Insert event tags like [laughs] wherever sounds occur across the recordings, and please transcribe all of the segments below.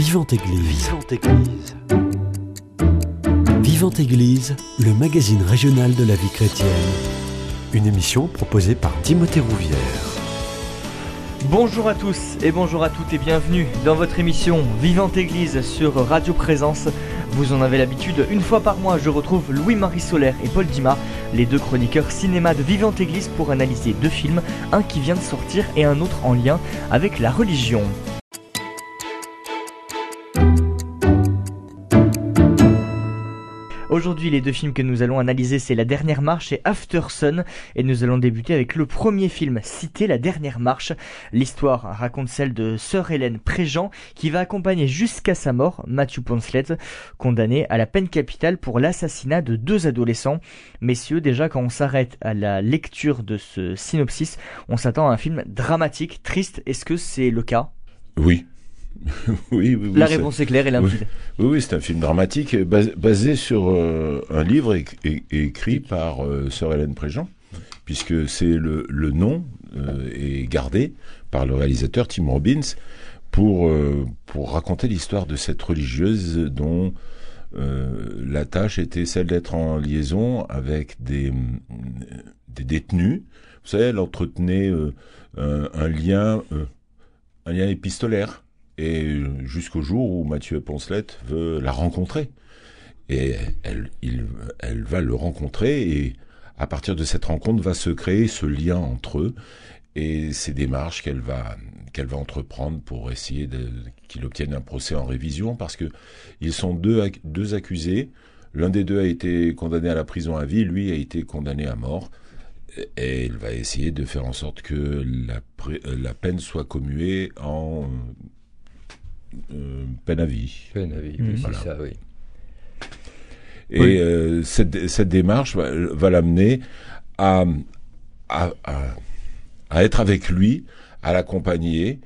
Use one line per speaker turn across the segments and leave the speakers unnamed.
Vivante Église. Vivante Église. Vivante Église, le magazine régional de la vie chrétienne. Une émission proposée par Timothée Rouvière.
Bonjour à tous et bonjour à toutes et bienvenue dans votre émission Vivante Église sur Radio Présence. Vous en avez l'habitude, une fois par mois, je retrouve Louis-Marie Solaire et Paul Dima, les deux chroniqueurs cinéma de Vivante Église pour analyser deux films, un qui vient de sortir et un autre en lien avec la religion. Aujourd'hui, les deux films que nous allons analyser, c'est La Dernière Marche et After Sun. Et nous allons débuter avec le premier film cité, La Dernière Marche. L'histoire raconte celle de Sœur Hélène Préjean, qui va accompagner jusqu'à sa mort Matthew Ponslet, condamné à la peine capitale pour l'assassinat de deux adolescents. Messieurs, déjà quand on s'arrête à la lecture de ce synopsis, on s'attend à un film dramatique, triste. Est-ce que c'est le cas?
Oui, [laughs] oui, oui,
La réponse est claire et limpide.
Oui, oui, c'est un film dramatique basé sur euh, un livre écrit par euh, Sœur Hélène Préjean, puisque c'est le, le, nom euh, est gardé par le réalisateur Tim Robbins pour, pour raconter l'histoire de cette religieuse dont la tâche était celle d'être en liaison avec des, des détenus. Vous savez, elle entretenait un, un, lien, un lien épistolaire et jusqu'au jour où Mathieu Poncelet veut la rencontrer. Et elle, va le rencontrer et à partir de cette rencontre va se créer ce lien entre eux et ces démarches qu'elle va va entreprendre pour essayer qu'il obtienne un procès en révision parce que ils sont deux, deux accusés. L'un des deux a été condamné à la prison à vie, lui a été condamné à mort. Et il va essayer de faire en sorte que la, la peine soit commuée en euh, peine à vie.
Peine à vie, c'est ça, oui.
Et euh, cette, cette, démarche va, va l'amener à, à, à, être avec lui, à l'accompagner,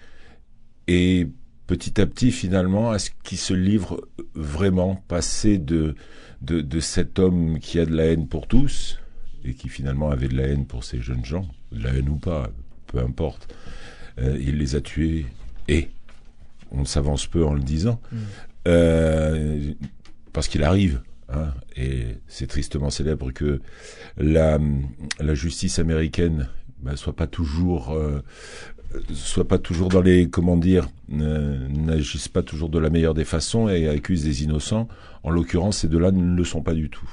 et petit à petit, finalement, à ce qu'il se livre vraiment, passer de, de, de, cet homme qui a de la haine pour tous, et qui finalement avait de la haine pour ces jeunes gens, de la haine ou pas, peu importe, euh, il les a tués, et on s'avance peu en le disant, mm. euh, parce qu'il arrive. Hein, et c'est tristement célèbre que la, la justice américaine bah, soit pas toujours euh, soit pas toujours dans les comment dire n'agisse pas toujours de la meilleure des façons et accuse des innocents. En l'occurrence, ces deux-là ne le sont pas du tout.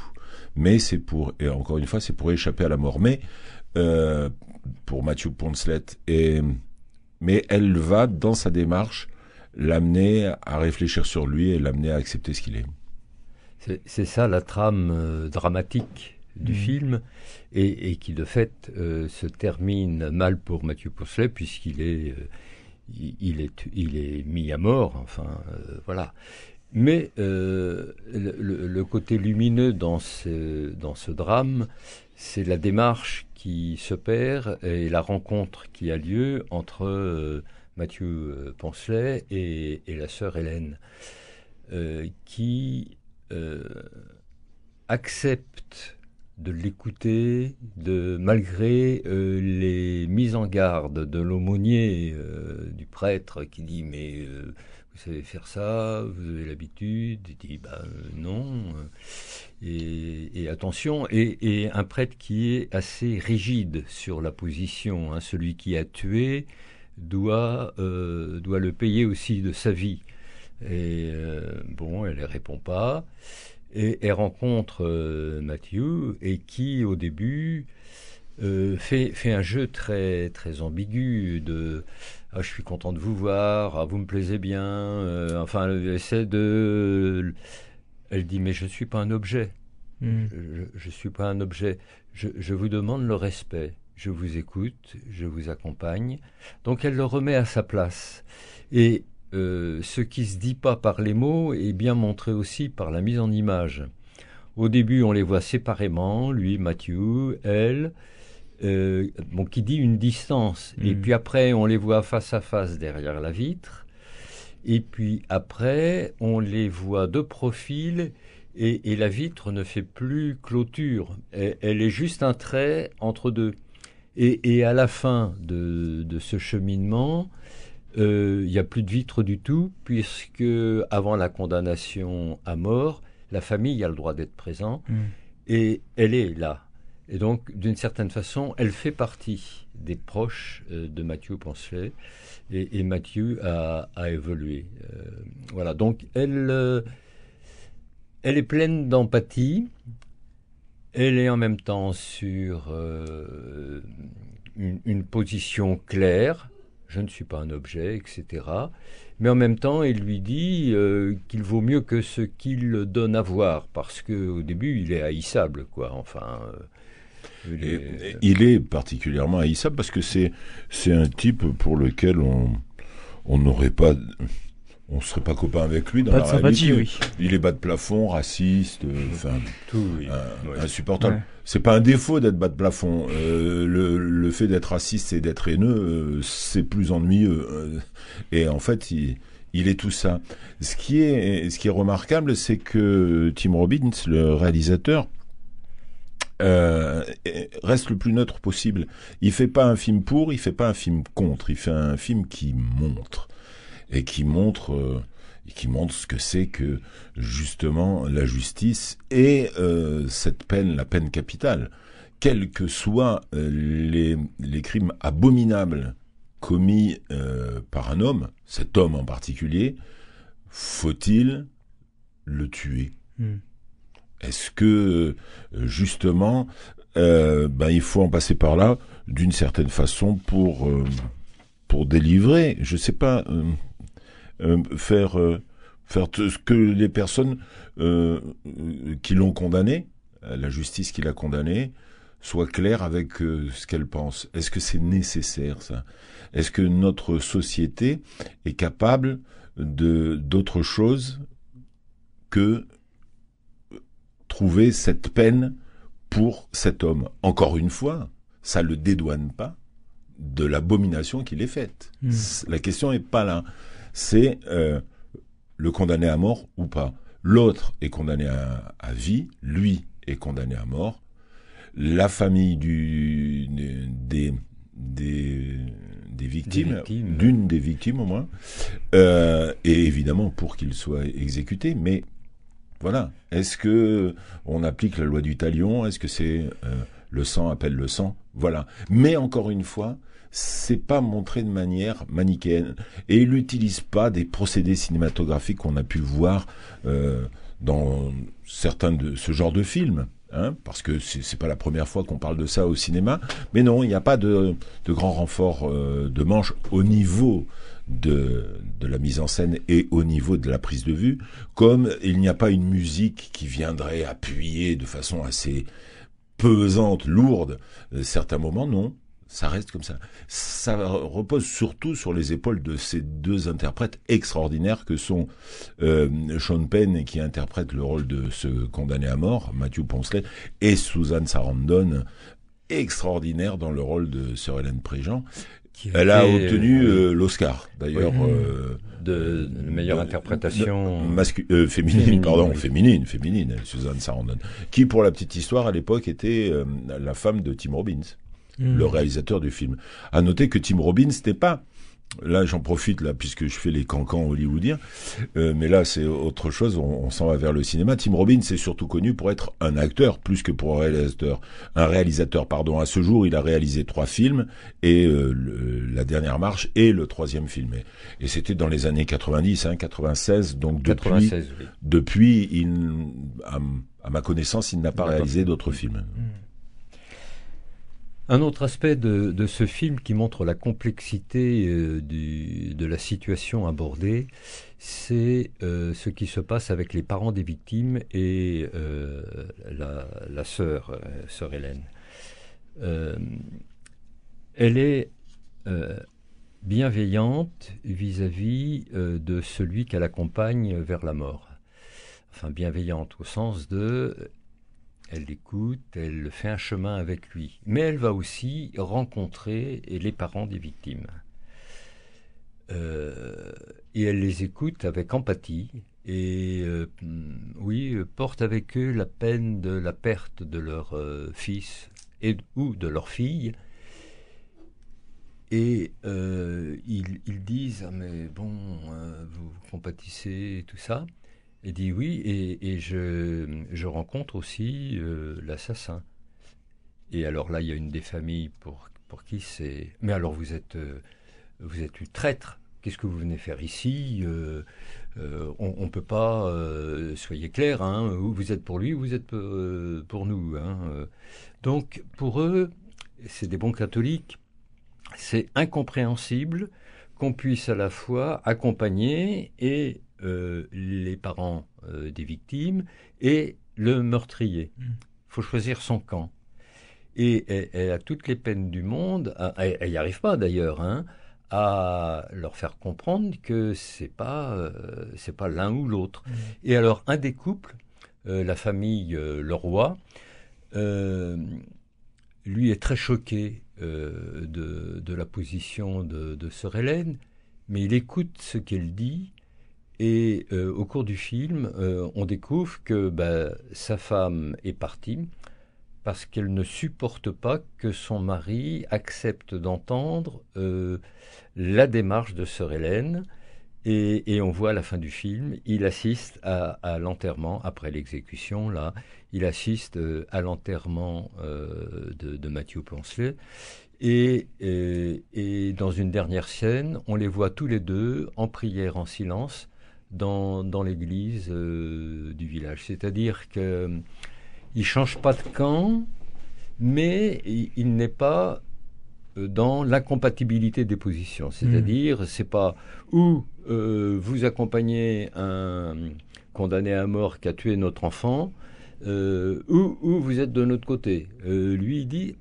Mais c'est pour et encore une fois, c'est pour échapper à la mort. Mais euh, pour Matthew Ponslet et mais elle va dans sa démarche l'amener à réfléchir sur lui et l'amener à accepter ce qu'il est.
C'est ça la trame euh, dramatique du mmh. film et, qui de fait euh, se termine mal pour Mathieu Pousselet puisqu'il est, euh, il, est, il est mis à mort. Enfin, voilà. Mais le, le, côté lumineux dans ce, dans ce drame, c'est la démarche qui se perd et la rencontre qui a lieu entre Mathieu euh, Poncelet et, la sœur Hélène, euh, qui euh, acceptent de l'écouter, de malgré les mises en garde de l'aumônier, du prêtre qui dit mais vous savez faire ça, vous avez l'habitude, il dit bah non, et, attention, et, un prêtre qui est assez rigide sur la position, hein, celui qui a tué doit, euh, doit le payer aussi de sa vie. Et euh, bon, elle ne répond pas. Et elle rencontre euh, Mathieu, et qui, au début, fait, fait un jeu très, très ambigu de ah, je suis content de vous voir, ah, vous me plaisez bien. enfin, elle essaie de. Elle dit Mais je ne suis pas un objet. Hmm. Je ne suis pas un objet. Je, je vous demande le respect je vous écoute, je vous accompagne. Donc elle le remet à sa place. Et euh, ce qui se dit pas par les mots est bien montré aussi par la mise en image. Au début, on les voit séparément, lui, Mathieu, elle, euh, bon, qui dit une distance. Et mm. puis après, on les voit face à face derrière la vitre. Et puis après, on les voit de profil et, la vitre ne fait plus clôture. elle est juste un trait entre deux. Et, à la fin de, ce cheminement, il n'y a plus de vitres du tout, puisque avant la condamnation à mort, la famille a le droit d'être présent, mm. et elle est là. Et donc, d'une certaine façon, elle fait partie des proches de Mathieu Poncelet, et, Mathieu a, évolué. voilà, donc elle, elle est pleine d'empathie, elle est en même temps sur euh, une, position claire, je ne suis pas un objet, etc. Mais en même temps, il lui dit euh, qu'il vaut mieux que ce qu'il donne à voir, parce qu'au début, il est haïssable, quoi. Enfin.
Euh, il, est... particulièrement haïssable parce que c'est c'est un type pour lequel on on n'aurait pas on serait pas copain avec lui dans la sympathie, oui. Il est bas de plafond, raciste, euh, enfin tout, insupportable. C'est pas un défaut d'être bas de plafond. Euh, le, le, fait d'être raciste et d'être haineux, euh, c'est plus ennuyeux. et en fait, il, il, est tout ça. Ce qui est, ce qui est remarquable, c'est que Tim Robbins, le réalisateur, reste le plus neutre possible. Il fait pas un film pour, il fait pas un film contre, il fait un film qui montre et qui montre euh, qui montre ce que c'est que justement la justice et euh, cette peine, la peine capitale, quels que soient euh, les, les, crimes abominables commis par un homme, cet homme en particulier, faut-il le tuer? Hmm. Est-ce que justement, ben il faut en passer par là d'une certaine façon pour pour délivrer, je sais pas euh, faire euh, faire ce que les personnes euh, qui l'ont condamné, la justice qui l'a condamné, soit claire avec ce qu'elle pense. Est-ce que c'est nécessaire ça? Est-ce que notre société est capable de d'autre chose que trouver cette peine pour cet homme? Encore une fois, ça le dédouane pas de l'abomination qu'il est faite. Hmm. La question n'est pas là c'est euh, le condamné à mort ou pas. L'autre est condamné à, vie, lui est condamné à mort. La famille du, des, des, des victimes, d'une des victimes au moins, euh, et évidemment pour qu'il soit exécuté. Mais voilà, est-ce que on applique la loi du talion? Est-ce que c'est euh, le sang appelle le sang? Voilà. Mais encore une fois, c'est pas montré de manière manichéenne. Et il n'utilise pas des procédés cinématographiques qu'on a pu voir euh, dans certains de ce genre de films. Hein, parce que c'est pas la première fois qu'on parle de ça au cinéma, mais non, il n'y a pas de, de grand renfort euh, de manche au niveau de, de la mise en scène et au niveau de la prise de vue, comme il n'y a pas une musique qui viendrait appuyer de façon assez pesante, lourde, euh, certains moments, non ça reste comme ça. Ça repose surtout sur les épaules de ces deux interprètes extraordinaires que sont euh, Sean Penn qui interprète le rôle de ce condamné à mort, Matthew Poncelet, et Suzanne Sarandon, extraordinaire dans le rôle de Sir Hélène Préjean. Elle a obtenu euh, l'Oscar, d'ailleurs. Euh,
de, meilleure interprétation
féminine, pardon, féminine, féminine, Suzanne Sarandon, qui pour la petite histoire à l'époque était la femme de Tim Robbins. Hmm. le réalisateur du film. À noter que Tim Robbins n'était pas Là, j'en profite là puisque je fais les cancans hollywoodiens, euh, mais là c'est autre chose. On, s'en va vers le cinéma. Tim Robbins est surtout connu pour être un acteur plus que pour un réalisateur. Un réalisateur, pardon. À ce jour, il a réalisé trois films et euh, La Dernière Marche et le troisième film. Et, c'était dans les années 90, hein, 96. Donc depuis, depuis, il, à, ma connaissance, il n'a pas réalisé d'autres films. Hmm.
Un autre aspect de, ce film qui montre la complexité euh, de la situation abordée, c'est euh, ce qui se passe avec les parents des victimes et euh, la, sœur, sœur Hélène. elle est bienveillante vis-à-vis de celui qu'elle accompagne vers la mort. Enfin, bienveillante au sens de elle l'écoute, elle fait un chemin avec lui. Mais elle va aussi rencontrer les parents des victimes. Euh, et elle les écoute avec empathie et euh, oui, porte avec eux la peine de la perte de leur euh, fils et, ou de leur fille. Et ils, disent ah, mais bon, vous compatissez et tout ça. Et dit oui, et, et je, rencontre aussi l'assassin. Et alors là, il y a une des familles pour, qui c'est. Mais alors vous êtes, vous êtes une traître. Qu'est-ce que vous venez faire ici euh, on ne peut pas, euh, soyez clair, hein, vous êtes pour lui ou vous êtes euh, pour nous. Hein, Donc pour eux, c'est des bons catholiques, c'est incompréhensible qu'on puisse à la fois accompagner et les parents des victimes et le meurtrier. Il mm. faut choisir son camp. Et elle, a toutes les peines du monde, elle n'y arrive pas d'ailleurs, hein, à leur faire comprendre que c'est pas euh, c'est pas l'un ou l'autre. Mmh. Et alors un des couples, euh, la famille euh, Leroy, lui est très choqué de, de, la position de, de sœur Hélène, mais il écoute ce qu'elle dit. Et au cours du film, on découvre que bah, sa femme est partie, parce qu'elle ne supporte pas que son mari accepte d'entendre euh, la démarche de sœur Hélène. Et, on voit à la fin du film, il assiste à, l'enterrement, après l'exécution, là, il assiste euh, à l'enterrement euh, de, Mathieu Poncelet. Et, et, dans une dernière scène, on les voit tous les deux en prière en silence dans, dans l'église du village. C'est-à-dire que il change pas de camp, mais il, n'est pas euh, dans l'incompatibilité des positions. C'est-à-dire, hmm. c'est pas où euh, vous accompagnez un condamné à mort qui a tué notre enfant, euh, ou, vous êtes de notre côté. lui, il dit,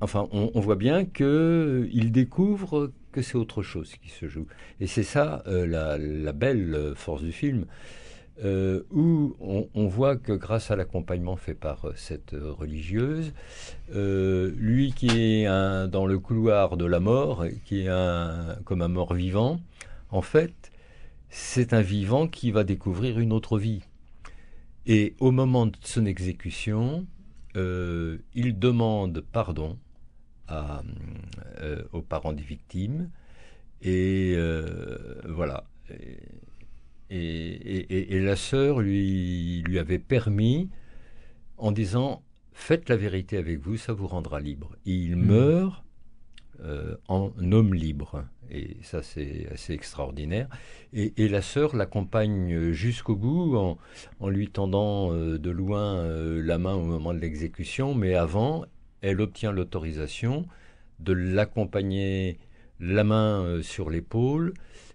enfin, on, voit bien que il découvre que c'est autre chose qui se joue. Et c'est ça la, la, belle force du film. Euh, où on, voit que grâce à l'accompagnement fait par euh, cette euh, religieuse, lui qui est dans le couloir de la mort, qui est comme un mort vivant, en fait, c'est un vivant qui va découvrir une autre vie. Et au moment de son exécution, il demande pardon aux parents des victimes. Et voilà. Et, la sœur lui, lui avait permis, en disant Faites la vérité avec vous, ça vous rendra libre. il hmm. meurt euh, en homme libre. Et ça, c'est assez extraordinaire. Et, la sœur l'accompagne jusqu'au bout en, en, lui tendant euh, de loin euh, la main au moment de l'exécution. Mais avant, elle obtient l'autorisation de l'accompagner la main sur l'épaule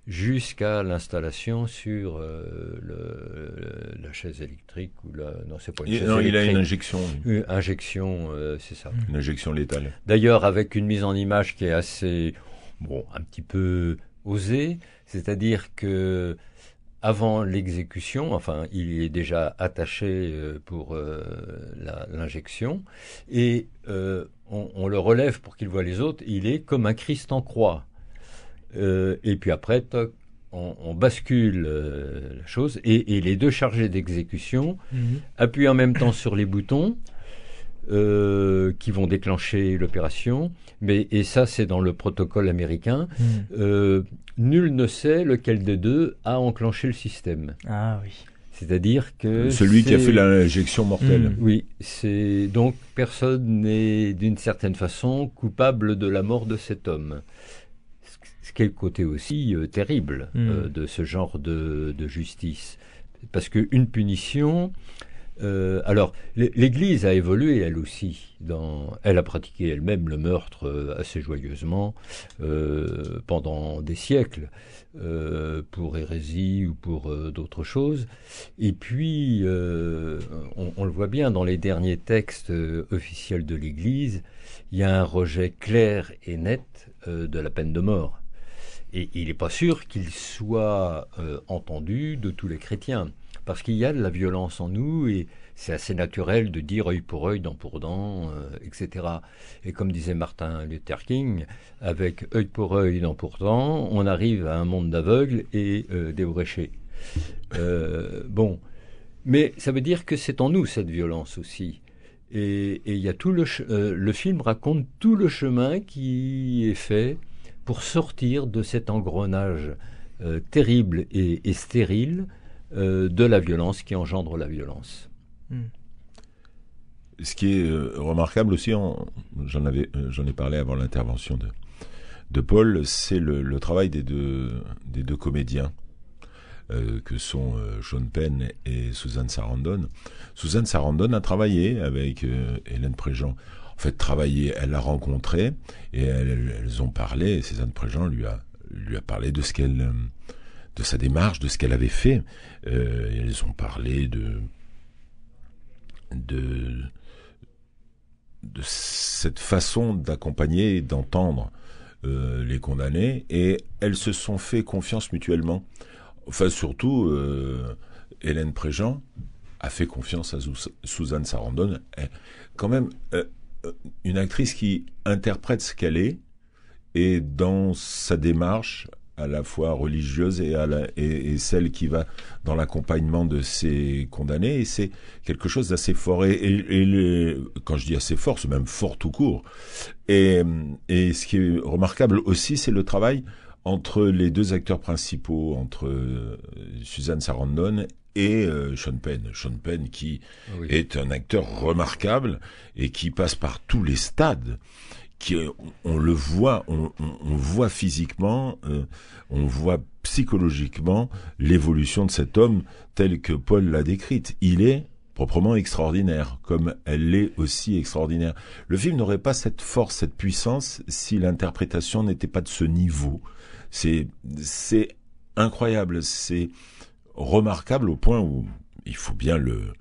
jusqu'à l'installation sur euh, le, la chaise électrique ou la non c'est pas une
il, non, il a une injection
une injection euh, c'est ça.
Une injection létale.
D'ailleurs avec une mise en image qui est assez bon un petit peu osée c'est-à-dire que avant l'exécution, enfin, il est déjà attaché euh, pour l'injection, et on, on, le relève pour qu'il voit les autres. Il est comme un Christ en croix. Euh, et puis après, on, bascule euh, la chose et, les deux chargés d'exécution mhm. appuient en même temps sur les boutons euh, qui vont déclencher l'opération. Mais et ça, c'est dans le protocole américain. Mhm. nul ne sait lequel des deux a enclenché le système.
Ah oui.
C'est-à-dire que
celui qui a fait l'injection mortelle.
Mhm. Oui, c'est donc personne n'est d'une certaine façon coupable de la mort de cet homme ce qui est le côté aussi euh, terrible euh, hmm. de ce genre de, justice. Parce qu'une punition, euh, alors, l'Église a évolué elle aussi. Dans, elle a pratiqué elle-même le meurtre assez joyeusement pendant des siècles pour hérésie ou pour d'autres choses. Et puis, on, le voit bien dans les derniers textes officiels de l'Église, il y a un rejet clair et net de la peine de mort. Et il n'est pas sûr qu'il soit euh, entendu de tous les chrétiens, parce qu'il y a de la violence en nous et c'est assez naturel de dire œil pour œil, dent pour dent, euh, etc. Et comme disait Martin Luther King, avec œil pour œil, dent pour dent, on arrive à un monde d'aveugles et euh, d'ébréchés. bon, mais ça veut dire que c'est en nous cette violence aussi. Et il y a tout le, le film raconte tout le chemin qui est fait pour sortir de cet engrenage terrible et, stérile de la violence qui engendre la violence. Hmm.
Ce qui est remarquable aussi, j'en avais, j'en ai parlé avant l'intervention de, de Paul, c'est le, travail des deux, des deux comédiens. Euh, que sont euh, Sean Penn et Suzanne Sarandon. Suzanne Sarandon a travaillé avec euh, Hélène Préjean. En fait, travaillé, elle l'a rencontré et elles, ont parlé. Et Suzanne Préjean lui a lui a parlé de ce qu'elle, de sa démarche, de ce qu'elle avait fait. elles ont parlé de de de cette façon d'accompagner et d'entendre euh, les condamnés, et elles se sont fait confiance mutuellement. Enfin, surtout, euh, Hélène Préjean a fait confiance à Suzanne Sarandon. Quand même, euh, une actrice qui interprète ce qu'elle est, et dans sa démarche, à la fois religieuse et, à la, et, celle qui va dans l'accompagnement de ces condamnés. Et c'est quelque chose d'assez fort. Et, et quand je dis assez fort, c'est même fort tout court. Et, et ce qui est remarquable aussi, c'est le travail entre les deux acteurs principaux, entre euh, Suzanne Sarandon et euh, Sean Penn. Sean Penn qui ah est un acteur remarquable et qui passe par tous les stades on le voit, on, voit physiquement, euh, on voit psychologiquement l'évolution de cet homme tel que Paul l'a décrite. Il est proprement extraordinaire, comme elle l'est aussi extraordinaire. Le film n'aurait pas cette force, cette puissance, si l'interprétation n'était pas de ce niveau. C'est, c'est incroyable, c'est remarquable au point où il faut bien le,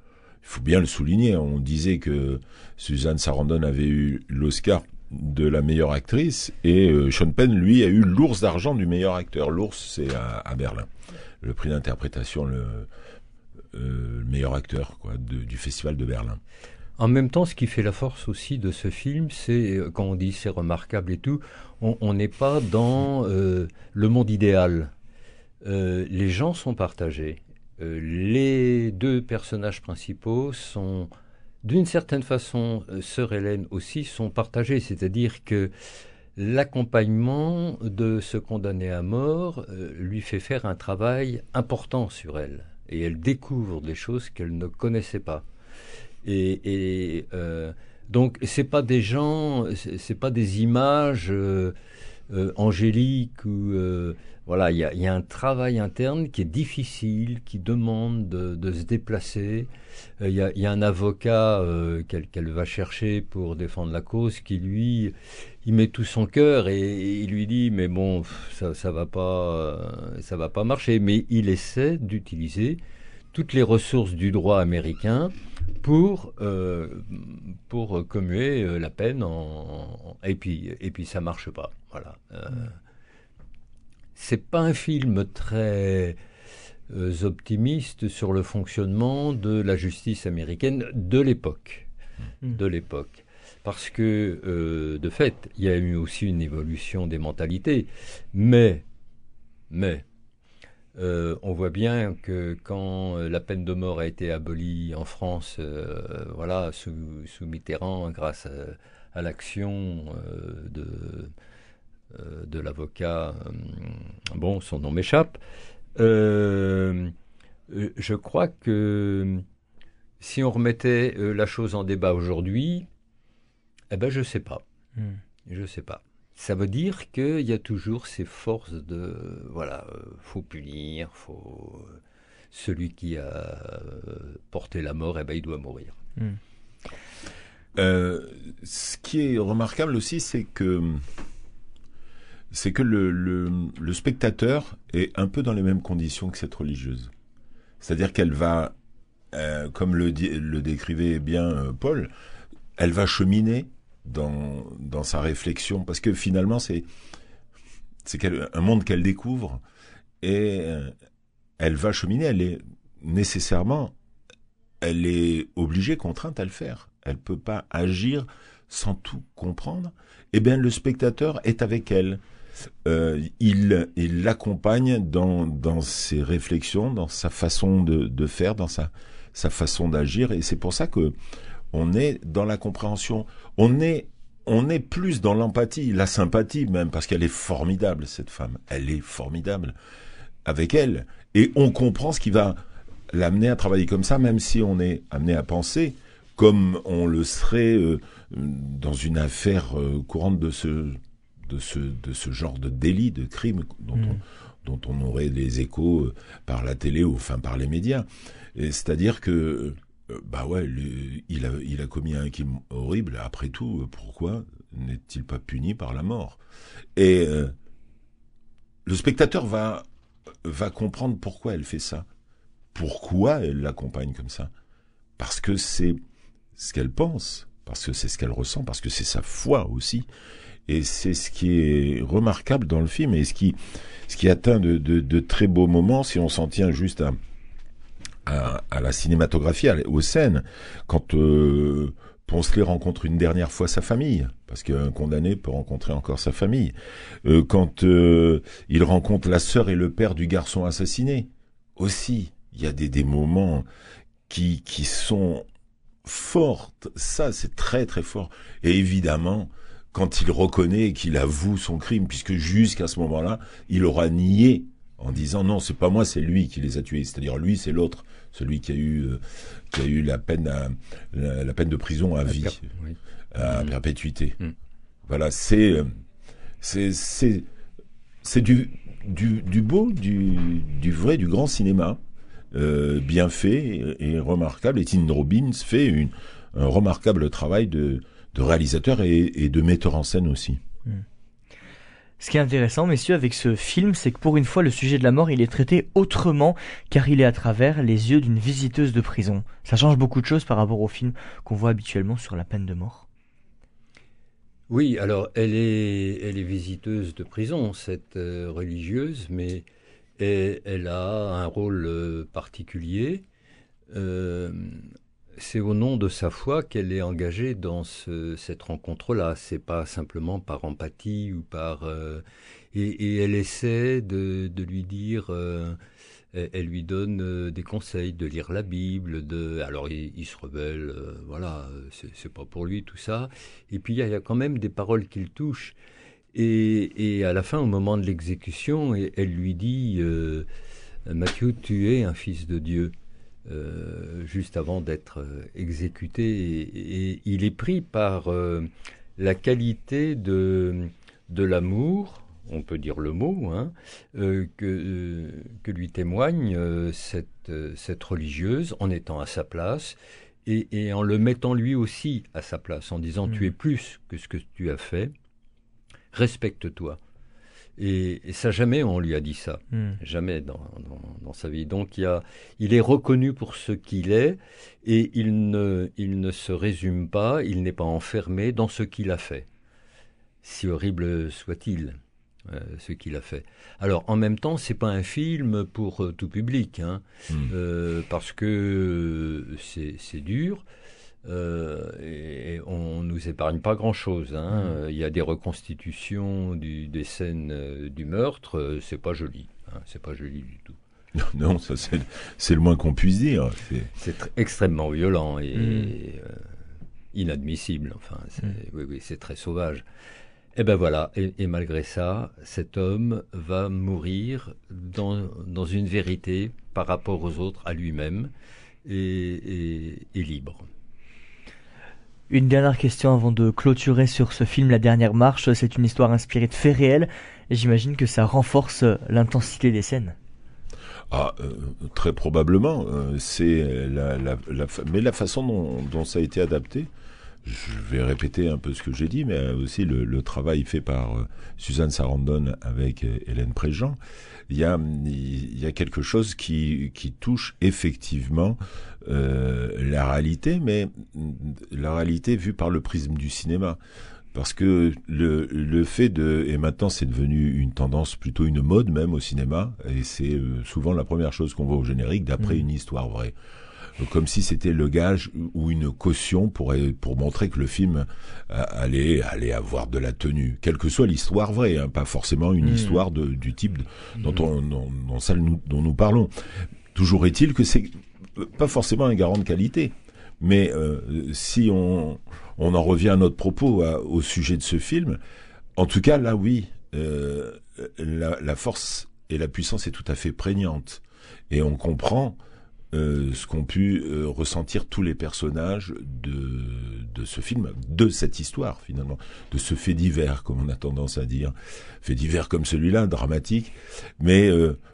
il faut bien le souligner. On disait que Suzanne Sarandon avait eu l'Oscar de la meilleure actrice et euh, Sean Penn lui a eu l'ours d'argent du meilleur acteur. L'ours c'est à, Berlin, le prix d'interprétation le, euh, meilleur acteur quoi du festival de Berlin.
En même temps, ce qui fait la force aussi de ce film, c'est euh, quand on dit c'est remarquable et tout, on n'est pas dans le monde idéal. les gens sont partagés. les deux personnages principaux sont d'une certaine façon, euh, Sœur Hélène aussi sont partagées, c'est-à-dire que l'accompagnement de ce condamné à mort euh, lui fait faire un travail important sur elle, et elle découvre des choses qu'elle ne connaissait pas. Et, et euh, donc, c'est pas des gens, c'est pas des images angéliques ou voilà, il y, a, un travail interne qui est difficile, qui demande de, se déplacer. Euh, il y, a, un avocat euh, qu'elle va chercher pour défendre la cause qui lui, il met tout son cœur et, il lui dit mais bon ça ça va pas euh, ça va pas marcher. Mais il essaie d'utiliser toutes les ressources du droit américain pour pour commuer la peine en, et puis et puis ça marche pas. Voilà. C'est pas un film très euh, optimiste sur le fonctionnement de la justice américaine de l'époque. Hmm. De l'époque. Parce que, euh, de fait, il y a eu aussi une évolution des mentalités. Mais, mais, euh, on voit bien que quand la peine de mort a été abolie en France, voilà, sous, Mitterrand, grâce à l'action de euh, de l'avocat, euh, bon, son nom m'échappe. Euh, je crois que si on remettait la chose en débat aujourd'hui, eh ben je sais pas. Hmm. Je sais pas. Ça veut dire qu'il y a toujours ces forces de voilà, faut punir, faut celui qui a porté la mort, eh ben il doit mourir. Hmm.
ce qui est remarquable aussi, c'est que c'est que le, le, spectateur est un peu dans les mêmes conditions que cette religieuse. C'est-à-dire qu'elle va, euh, comme le, le décrivait bien euh, Paul, elle va cheminer dans, sa réflexion, parce que finalement c'est un monde qu'elle découvre et euh, elle va cheminer. Elle est nécessairement, elle est obligée, contrainte à le faire. Elle peut pas agir sans tout comprendre. Eh bien, le spectateur est avec elle. Euh, il l'accompagne dans, ses réflexions, dans sa façon de, faire, dans sa façon d'agir, et c'est pour ça que on est dans la compréhension. On est on est plus dans l'empathie, la sympathie même, parce qu'elle est formidable, cette femme. Elle est formidable avec elle. Et on comprend ce qui va l'amener à travailler comme ça, même si on est amené à penser comme on le serait euh, dans une affaire euh, courante de ce, de, ce, de ce genre de délit, de crime dont, mm. on, dont on aurait des échos euh, par la télé ou enfin par les médias. C'est-à-dire que bah ouais, il, a, il a commis un crime horrible. Après tout, pourquoi n'est-il pas puni par la mort? Et le spectateur va va comprendre pourquoi elle fait ça, pourquoi elle l'accompagne comme ça, parce que c'est ce qu'elle pense, parce que c'est ce qu'elle ressent, parce que c'est sa foi aussi. Et c'est ce qui est remarquable dans le film et ce qui, ce qui atteint de, de, très beaux moments si on s'en tient juste à, à, la cinématographie, aux scènes. Quand euh, Poncelet rencontre une dernière fois sa famille, parce qu'un condamné peut rencontrer encore sa famille. Euh, quand euh, il rencontre la sœur et le père du garçon assassiné, aussi, il y a des, moments qui, qui sont fortes. Ça, c'est très très fort. Et évidemment, quand il reconnaît qu'il avoue son crime, puisque jusqu'à ce moment-là, il aura nié en disant non, c'est pas moi, c'est lui qui les a tués. C'est-à-dire lui, c'est l'autre, celui qui a eu euh, qui a eu la peine à, la, peine de prison à vie, à mm. perpétuité. Mm. Voilà, c'est euh, c'est c'est c'est du, du du beau, du du vrai, du grand cinéma. Euh, bien fait et, remarquable. Et Tim Robbins fait une, un remarquable travail de, de réalisateur et, et, de metteur en scène aussi. Mm.
Ce qui est intéressant, messieurs, avec ce film, c'est que pour une fois, le sujet de la mort, il est traité autrement, car il est à travers les yeux d'une visiteuse de prison. Ça change beaucoup de choses par rapport au film qu'on voit habituellement sur la peine de mort.
Oui, alors elle est, elle est visiteuse de prison, cette euh, religieuse, mais elle, a un rôle euh, particulier. Euh, c'est au nom de sa foi qu'elle est engagée dans cette rencontre-là. C'est pas simplement par empathie ou par euh, et, elle essaie de, lui dire. Euh, elle, lui donne euh, des conseils de lire la Bible. De alors il, se rebelle, voilà, c'est pas pour lui tout ça. Et puis il y, a quand même des paroles qu'il touche. Et, et, à la fin, au moment de l'exécution, elle lui dit Mathieu, tu es un fils de Dieu. Euh, juste avant d'être euh, exécuté. Et, il est pris par euh, la qualité de, de l'amour, on peut dire le mot, hein, que, que lui témoigne cette, cette religieuse en étant à sa place. Et, en le mettant lui aussi à sa place, en disant mmh. tu es plus que ce que tu as fait, respecte-toi. Et, ça, jamais on lui a dit ça. Hmm. Jamais dans, dans, sa vie. Donc, il, y a, il est reconnu pour ce qu'il est et il ne, il ne se résume pas, il n'est pas enfermé dans ce qu'il a fait. Si horrible soit-il. Euh, ce qu'il a fait. Alors en même temps, c'est pas un film pour euh, tout public, hein, hmm. euh, parce que c'est dur, euh, on nous épargne pas grand-chose. Hein. Mmh. Il y a des reconstitutions du, des scènes euh, du meurtre, euh, c'est pas joli. Hein. C'est pas joli du tout. [laughs]
Non, ça c'est le moins qu'on puisse dire.
C'est extrêmement violent et, mmh. inadmissible. Enfin, mmh. oui, oui, c'est très sauvage. Et ben voilà. Et, malgré ça, cet homme va mourir dans, dans une vérité par rapport aux autres, à lui-même, et, et libre.
Une dernière question avant de clôturer sur ce film La dernière marche. C'est une histoire inspirée de faits réels j'imagine que ça renforce l'intensité des scènes.
Ah, euh, très probablement. Euh, c'est la, mais la façon dont, ça a été adapté, je vais répéter un peu ce que j'ai dit, mais aussi le, le travail fait par euh, Suzanne Sarandon avec Hélène Préjean, il y a, il y a quelque chose qui, qui touche effectivement euh, la réalité, mais la réalité vue par le prisme du cinéma. Parce que le, le fait de... Et maintenant c'est devenu une tendance, plutôt une mode même au cinéma, et c'est euh, souvent la première chose qu'on voit au générique d'après mmh. une histoire vraie comme si c'était le gage ou une caution pour, pour montrer que le film allait, allait avoir de la tenue, quelle que soit l'histoire vraie, hein, pas forcément une hmm. histoire de, du type dont, hmm. on, dont, dont, nous, dont nous parlons. Toujours est-il que c'est pas forcément un garant de qualité Mais euh, si on, on en revient à notre propos, au sujet de ce film, en tout cas, là, oui, euh, la, force et la puissance est tout à fait prégnante. Et on comprend euh, ce qu'ont pu ressentir tous les personnages de, de ce film, de cette histoire finalement, de ce fait divers, comme on a tendance à dire. Fait divers comme celui-là, dramatique, mais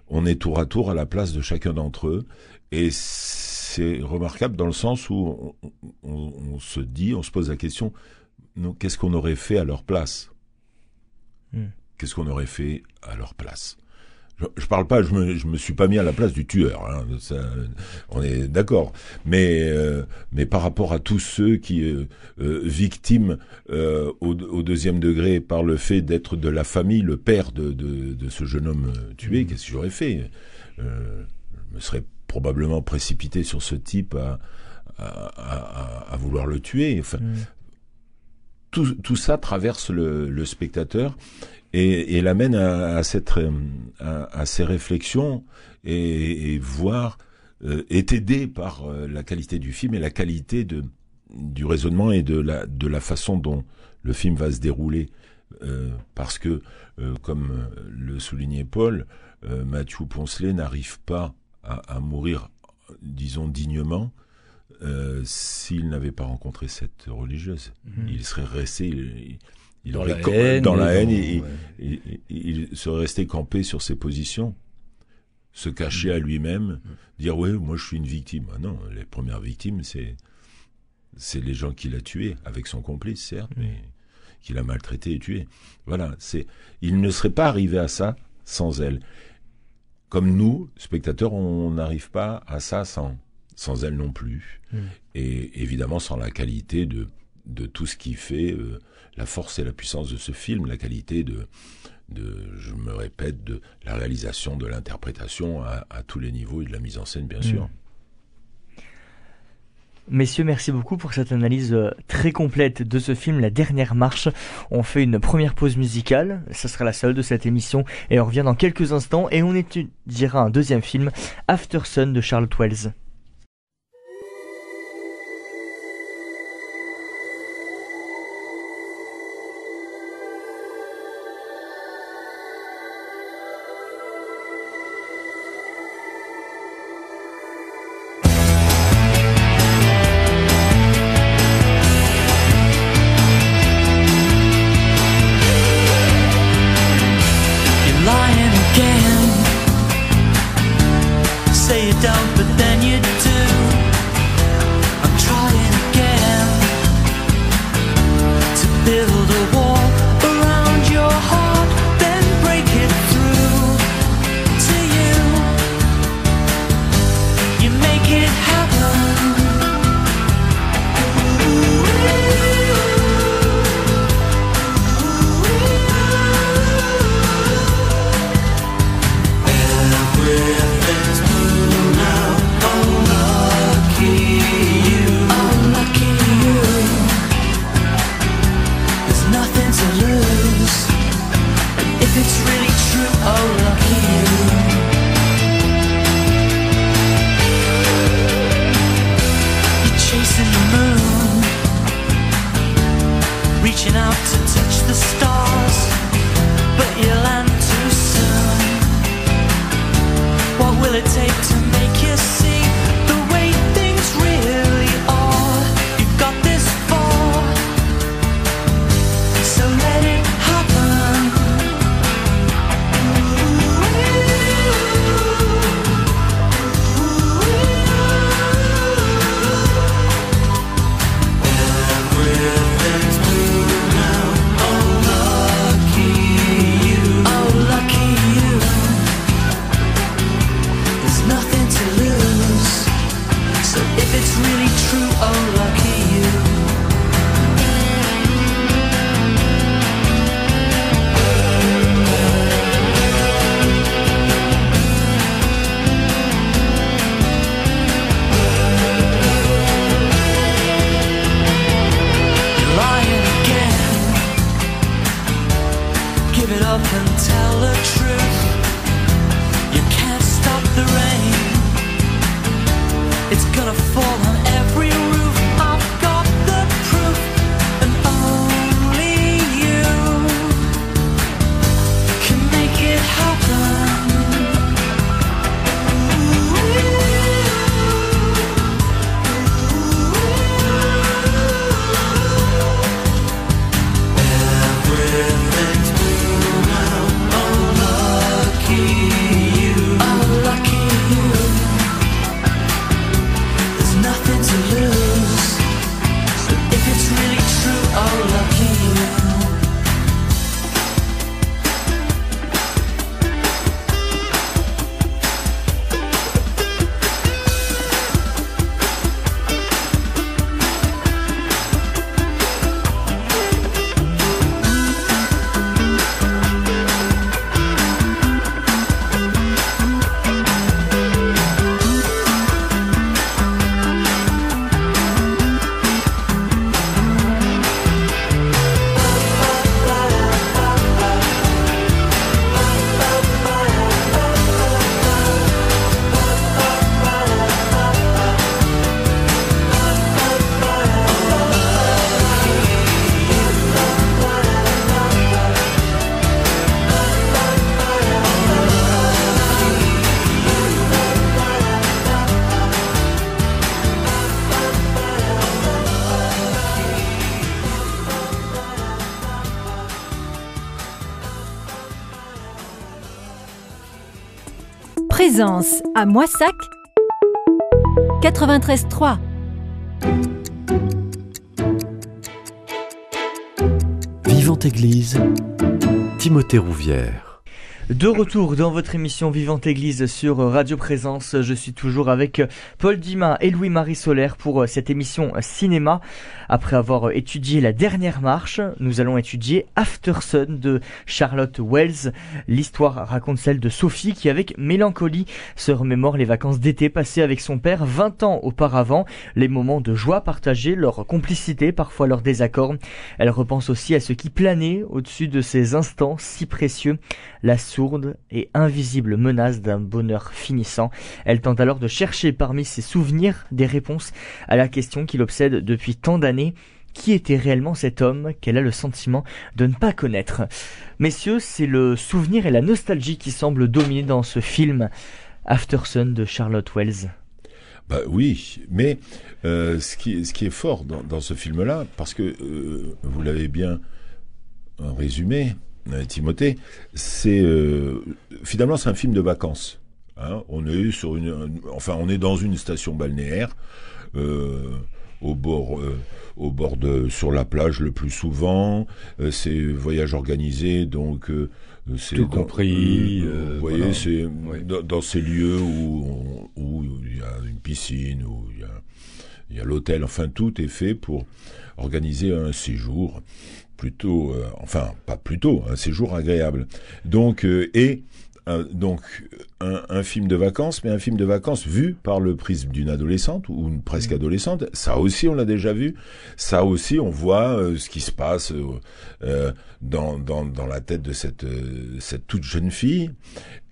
on est tour à tour à la place de chacun d'entre eux. Et c'est remarquable dans le sens où on, se dit, on se pose la question, qu'est-ce qu'on aurait fait à leur place? Hmm. Qu'est-ce qu'on aurait fait à leur place? Je, je, parle pas, je me, je me suis pas mis à la place du tueur, hein, on est d'accord. Mais, euh, mais par rapport à tous ceux qui euh, euh victimes euh, au, au, deuxième degré par le fait d'être de la famille, le père de, de, de ce jeune homme tué, hmm. qu'est-ce que j'aurais fait? Je me serais probablement précipité sur ce type à, à, à, vouloir le tuer. Enfin, mm. tout, tout, ça traverse le, le spectateur et, et l'amène à, cette, à, ces réflexions et, et voir euh, est aidé par euh, la qualité du film et la qualité de, du raisonnement et de la, de la façon dont le film va se dérouler. Euh, parce que, euh, comme le soulignait Paul, Mathieu Poncelet n'arrive pas à, mourir, disons, dignement, euh, s'il n'avait pas rencontré cette religieuse. Mhm. Il serait resté, il,
dans, la haine,
dans la haine, il, serait resté campé sur ses positions, se cacher à lui-même, dire ouais, moi je suis une victime. Ah non, les premières victimes, c'est c'est les gens qu'il a tués, avec son complice certes, mhm. mais qu'il a maltraité et tué. Voilà, c'est il ne serait pas arrivé à ça sans elle comme nous, spectateurs, on n'arrive pas à ça sans, sans elle non plus. Hmm. Et évidemment sans la qualité de, de tout ce qui fait euh, la force et la puissance de ce film, la qualité de, de je me répète, de la réalisation, de l'interprétation à, à, tous les niveaux et de la mise en scène, bien hmm. sûr.
Messieurs, merci beaucoup pour cette analyse euh, très complète de ce film, La Dernière Marche. On fait une première pause musicale, ça sera la seule de cette émission, et on revient dans quelques instants et on étudiera un deuxième film, After Sun de Charlotte Wells.
Présence à Moissac 93.3
Vivante Église, Timothée Rouvière.
De retour dans votre émission Vivante Église sur Radio Présence, je suis toujours avec Paul Dimas et Louis-Marie Solaire pour cette émission cinéma. Après avoir étudié la dernière marche, nous allons étudier After Sun de Charlotte Wells. L'histoire raconte celle de Sophie qui, avec mélancolie, se remémore les vacances d'été passées avec son père 20 ans auparavant, les moments de joie partagés, leur complicité, parfois leur désaccord. Elle repense aussi à ce qui planait au-dessus de ces instants si précieux, sourde et invisible menace d'un bonheur finissant. Elle tente alors de chercher parmi ses souvenirs des réponses à la question qui l'obsède depuis tant d'années. Qui était réellement cet homme? Qu'elle a le sentiment de ne pas connaître? Messieurs, c'est le souvenir et la nostalgie qui semblent dominer dans ce film After Sun de Charlotte Wells.
Bah oui, mais euh, ce, qui, est fort dans, ce film-là, parce que euh, vous l'avez bien résumé, Timothée, c'est euh, finalement c'est un film de vacances. Hein. On est sur une, enfin on est dans une station balnéaire. Euh, au bord, au bord de, sur la plage le plus souvent. c'est voyage organisé, donc
c'est tout compris.
vous voyez, c'est dans, ces lieux où où il y a une piscine, où il y a il y a l'hôtel. Enfin, tout est fait pour organiser un séjour plutôt, euh, enfin pas plutôt, un séjour agréable. Donc euh, et donc un, un, film de vacances, mais un film de vacances vu par le prisme d'une adolescente ou une presque mmh. adolescente. Ça aussi, on l'a déjà vu. Ça aussi, on voit euh, ce qui se passe euh, dans, dans, dans, la tête de cette, cette toute jeune fille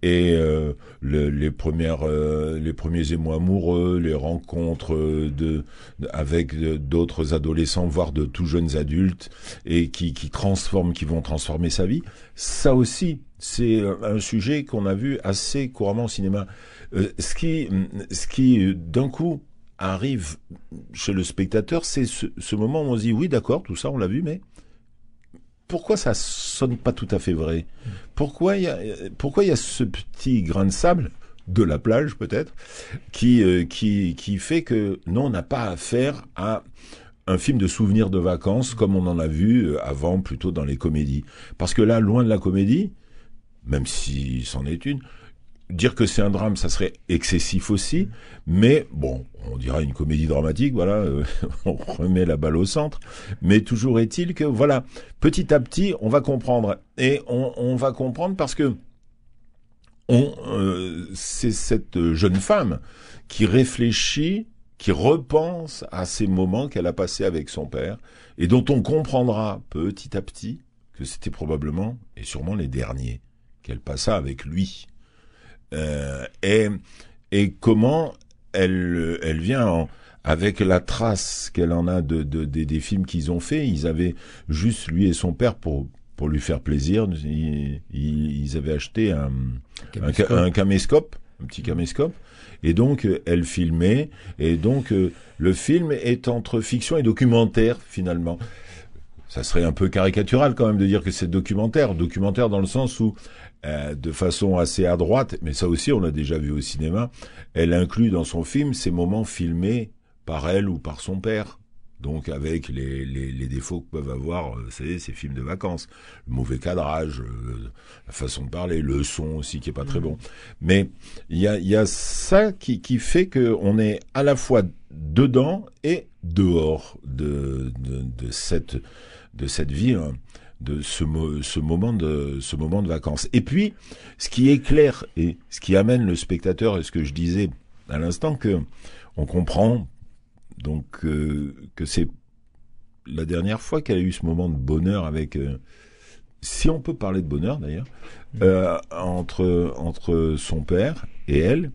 et euh, les premières les premiers émois amoureux les rencontres de, avec d'autres adolescents voire de tout jeunes adultes et qui qui transforment qui vont transformer sa vie ça aussi c'est un sujet qu'on a vu assez couramment au cinéma. Euh, ce qui, ce qui d'un coup arrive chez le spectateur, c'est ce, moment où on se dit oui, d'accord, tout ça on l'a vu, mais pourquoi ça sonne pas tout à fait vrai? Pourquoi il y a, pourquoi il y a ce petit grain de sable de la plage peut-être qui, euh, qui qui fait que non, on n'a pas affaire à un film de souvenirs de vacances comme on en a vu euh, avant plutôt dans les comédies? Parce que là, loin de la comédie, même si c'en est une. Dire que c'est un drame, ça serait excessif aussi, mais bon, on dirait une comédie dramatique, voilà, euh, [laughs] on remet la balle au centre, mais toujours est-il que, voilà, petit à petit, on va comprendre, et on, va comprendre parce que euh, c'est cette jeune femme qui réfléchit, qui repense à ces moments qu'elle a passés avec son père, et dont on comprendra petit à petit que c'était probablement et sûrement les derniers qu'elle passa avec lui. Euh, et, et comment elle, elle vient en, avec la trace qu'elle en a de, de, des films qu'ils ont fait. Ils avaient juste lui et son père pour pour lui faire plaisir. Ils, ils avaient acheté un caméscope. Un, un caméscope, un petit caméscope. Et donc, elle filmait. Et donc, euh, le film est entre fiction et documentaire, finalement ça serait un peu caricatural quand même de dire que c'est documentaire. Documentaire dans le sens où, euh, de façon assez à droite, mais ça aussi on l'a déjà vu au cinéma, elle inclut dans son film ces moments filmés par elle ou par son père. Donc avec les, les, les défauts que peuvent avoir euh, ces films de vacances, le mauvais cadrage, euh, la façon de parler, le son aussi qui est pas très bon. Mais il y a, y a ça qui, qui fait qu'on est à la fois dedans et dehors de, de, de cette de cette vie, hein, de ce, ce, moment de ce moment de vacances. Et puis, ce qui est clair et ce qui amène le spectateur, et ce que je disais à l'instant, que on comprend donc euh, que c'est la dernière fois qu'elle a eu ce moment de bonheur avec, euh, si on peut parler de bonheur d'ailleurs, mmh. euh, entre entre son père et elle.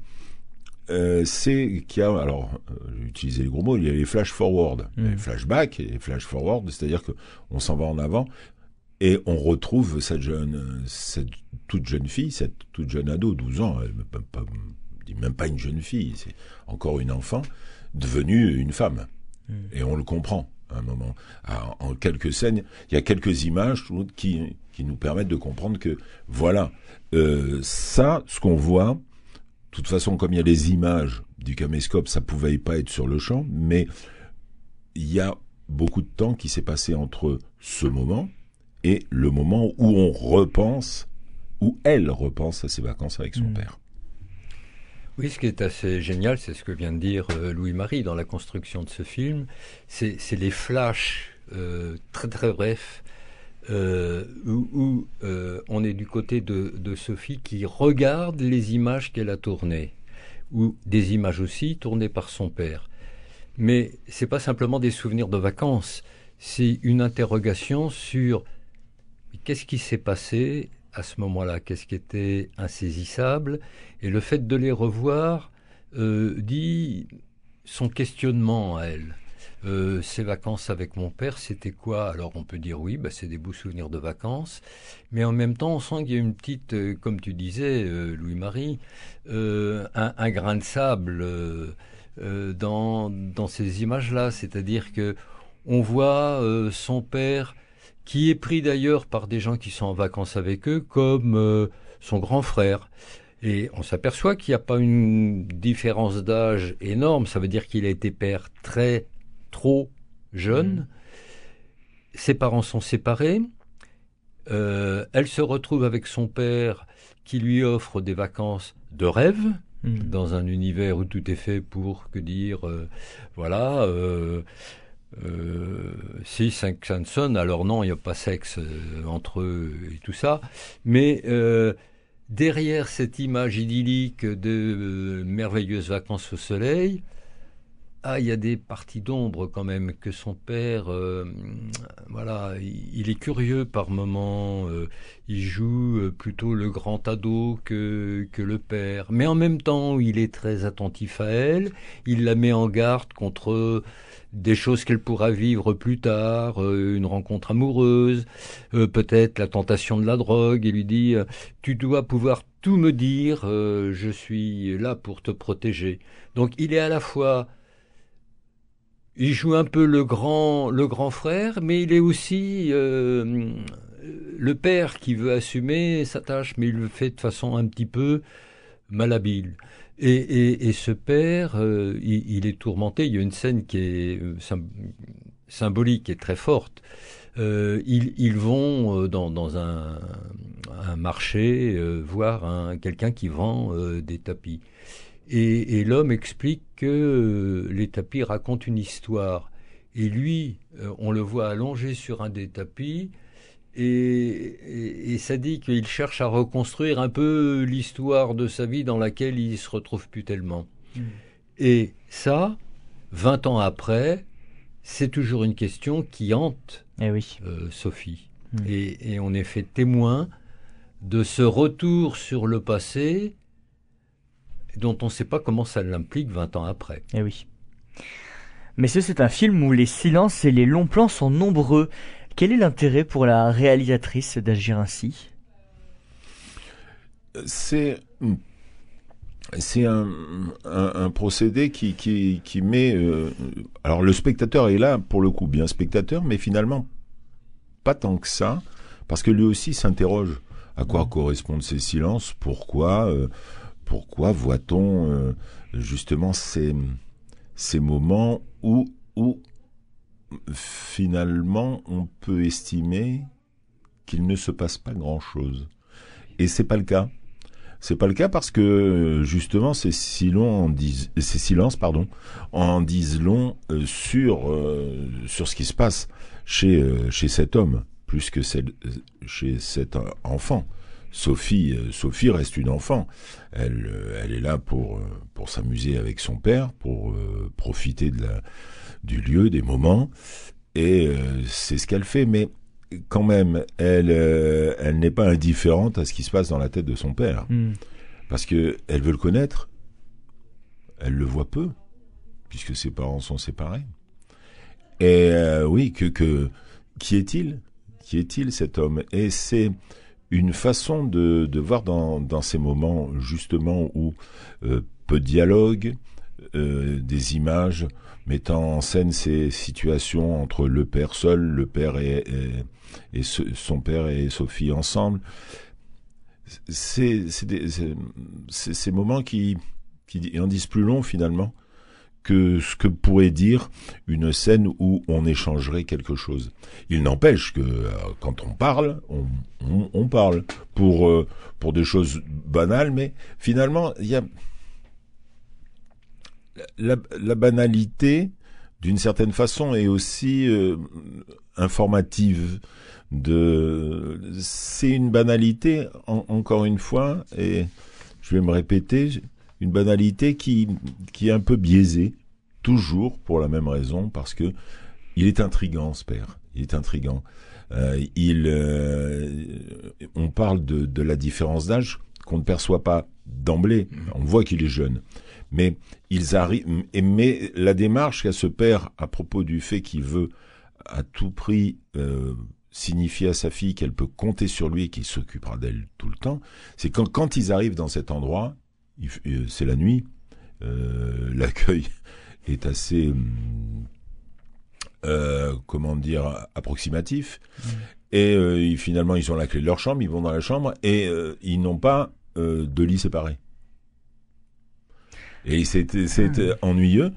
Euh, c'est qu'il y a, alors, euh, j'ai utilisé les gros mots, il y a les flash forward, mmh. les flashbacks et les flash forward, c'est-à-dire que on s'en va en avant et on retrouve cette jeune, cette toute jeune fille, cette toute jeune ado, 12 ans, elle même pas, même pas une jeune fille, c'est encore une enfant, devenue une femme. Mmh. Et on le comprend à un moment. en quelques scènes, il y a quelques images qui, qui nous permettent de comprendre que, voilà, euh, ça, ce qu'on voit, toute façon, comme il y a les images du caméscope, ça pouvait pas être sur le champ, mais il y a beaucoup de temps qui s'est passé entre ce moment et le moment où on repense, où elle repense à ses vacances avec son
Mm.
père.
Oui, ce qui est assez génial, c'est ce que vient de dire euh, Louis-Marie dans la construction de ce film, c'est c'est les flashs euh, très très brefs euh, où, euh, on est du côté de, de Sophie qui regarde les images qu'elle a tournées, ou des images aussi tournées par son père. Mais c'est pas simplement des souvenirs de vacances, c'est une interrogation sur qu'est-ce qui s'est passé à ce moment-là, qu'est-ce qui était insaisissable, et le fait de les revoir euh, dit son questionnement à elle. Euh, ces vacances avec mon père, c'était quoi? Alors on peut dire oui, bah, c'est des beaux souvenirs de vacances, mais en même temps on sent qu'il y a une petite, euh, comme tu disais, euh, Louis-Marie, euh, un, un grain de sable dans, dans ces images-là, c'est-à-dire que on voit son père qui est pris d'ailleurs par des gens qui sont en vacances avec eux comme son grand frère. Et on s'aperçoit qu'il n'y a pas une différence d'âge énorme, ça veut dire qu'il a été père très, trop jeune. Ses parents sont séparés. Euh, elle se retrouve avec son père qui lui offre des vacances de rêve
Mm.
dans un univers où tout est fait pour que dire euh, voilà euh, euh, si cinq sonne alors non il n'y a pas sexe entre eux et tout ça mais derrière cette image idyllique de merveilleuses vacances au soleil ah, il y a des parties d'ombre quand même que son père, euh, voilà, il, est curieux par moments. euh, il joue euh, plutôt le grand ado que que le père, mais en même temps, il est très attentif à elle. Il la met en garde contre des choses qu'elle pourra vivre plus tard, une rencontre amoureuse, peut-être la tentation de la drogue. Il lui dit Tu dois pouvoir tout me dire, je suis là pour te protéger. Donc il est à la fois il joue un peu le grand, le grand frère, mais il est aussi euh, le père qui veut assumer sa tâche, mais il le fait de façon un petit peu malhabile. Et, ce père, euh, il, est tourmenté. Il y a une scène qui est euh, symbolique et très forte. Ils, vont dans, un, marché voir quelqu'un qui vend des tapis. Et, et l'homme explique que euh, les tapis racontent une histoire. Et lui, euh, on le voit allongé sur un des tapis, et, et, et ça dit qu'il cherche à reconstruire un peu l'histoire de sa vie dans laquelle il se retrouve plus tellement. Mmh. Et ça, 20 ans après, c'est toujours une question qui hante
eh oui.
euh, Sophie. Mmh. Et, et on est fait témoin de ce retour sur le passé dont on ne sait pas comment ça l'implique 20 ans après.
Eh oui. Mais ce, c'est un film où les silences et les longs plans sont nombreux. Quel est l'intérêt pour la réalisatrice d'agir ainsi?
C'est c'est un, un, un, procédé qui, qui, qui met... Euh, alors le spectateur est là, pour le coup, bien spectateur, mais finalement pas tant que ça, parce que lui aussi s'interroge à quoi correspondent ces silences, pourquoi... Euh, pourquoi voit-on euh, justement ces, moments où, finalement on peut estimer qu'il ne se passe pas grand-chose? Et c'est pas le cas. C'est pas le cas parce que justement ces, silences en disent long euh, sur, euh, sur ce qui se passe chez, cet homme, plus que chez cet enfant. Sophie, euh, Sophie reste une enfant. Elle, euh, elle est là pour pour s'amuser avec son père, pour euh, profiter de la, du lieu, des moments, et euh, c'est ce qu'elle fait. Mais quand même, elle, euh, elle n'est pas indifférente à ce qui se passe dans la tête de son père,
mm.
parce que elle veut le connaître. Elle le voit peu, puisque ses parents sont séparés. Et euh, oui, que que qui est-il? Qui est-il cet homme? Et c'est une façon de, voir dans, ces moments justement où euh, peu de dialogue, euh, des images mettant en scène ces situations entre le père seul, le père et, son père et Sophie ensemble. c'est ces moments qui, qui en disent plus long finalement que ce que pourrait dire une scène où on échangerait quelque chose. Il n'empêche que euh, quand on parle, on, parle pour euh, pour des choses banales, mais finalement il y a la, la banalité d'une certaine façon est aussi euh, informative. De, c'est une banalité encore une fois, et je vais me répéter, une banalité qui, qui est un peu biaisée, toujours pour la même raison, parce que il est intrigant, ce père. Il est intrigant. Euh, il, euh, on parle de, de la différence d'âge qu'on ne perçoit pas d'emblée. On voit qu'il est jeune, mais ils arrivent. Mais la démarche qu'a ce père à propos du fait qu'il veut à tout prix euh, signifier à sa fille qu'elle peut compter sur lui et qu'il s'occupera d'elle tout le temps, c'est quand, quand ils arrivent dans cet endroit, c'est la nuit. Euh, [laughs] l'accueil est assez, hum, euh, comment dire, approximatif. Mmh. Et finalement, ils ont la clé de leur chambre, ils vont dans la chambre et ils n'ont pas de lit séparé. Et c'était ah. ennuyeux.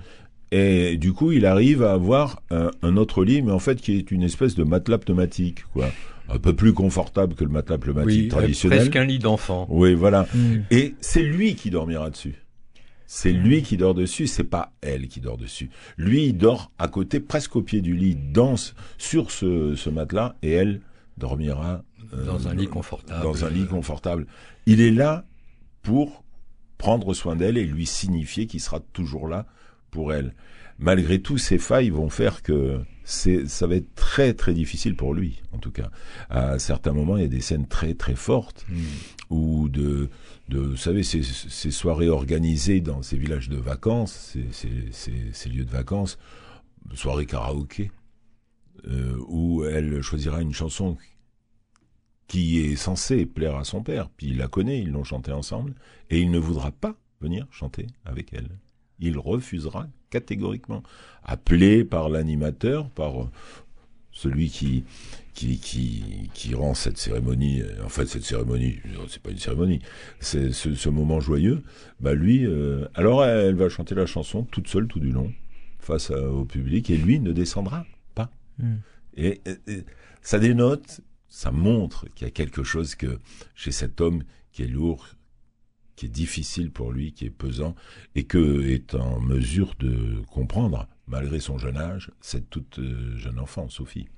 Et du coup, il arrive à avoir un, autre lit, mais en fait, qui est une espèce de matelas pneumatique, quoi un peu plus confortable que le matelas pneumatique traditionnel.
Presque un lit d'enfant.
Oui, voilà. Mm. Et c'est lui qui dormira dessus. C'est lui qui dort dessus, c'est pas elle qui dort dessus. Lui, il dort à côté, presque au pied du lit, danse sur ce, ce matelas, et elle dormira
euh, dans un lit confortable.
Dans un lit confortable. Il est là pour prendre soin d'elle et lui signifier qu'il sera toujours là pour elle. Malgré tout, ces failles vont faire que ça va être très très difficile pour lui, en tout cas. À certains moments, il y a des scènes très très fortes mm. où de, de, vous savez, ces, ces, soirées organisées dans ces villages de vacances, ces, ces, ces lieux de vacances, soirées karaoké, euh, où elle choisira une chanson qui est censée plaire à son père, puis il la connaît, ils l'ont chantée ensemble, et il ne voudra pas venir chanter avec elle. Il refusera catégoriquement, appelé par l'animateur, par euh, celui qui, qui, qui, qui rend cette cérémonie, euh, en fait cette cérémonie, c'est pas une cérémonie, c'est ce, moment joyeux, bah lui, euh, alors elle va chanter la chanson toute seule tout du long, face au public, et lui ne descendra pas. Hmm. Et, et, ça dénote, ça montre qu'il y a quelque chose que chez cet homme qui est lourd, qui est difficile pour lui, qui est pesant, et que est en mesure de comprendre, malgré son jeune âge, cette toute euh, jeune enfant, Sophie.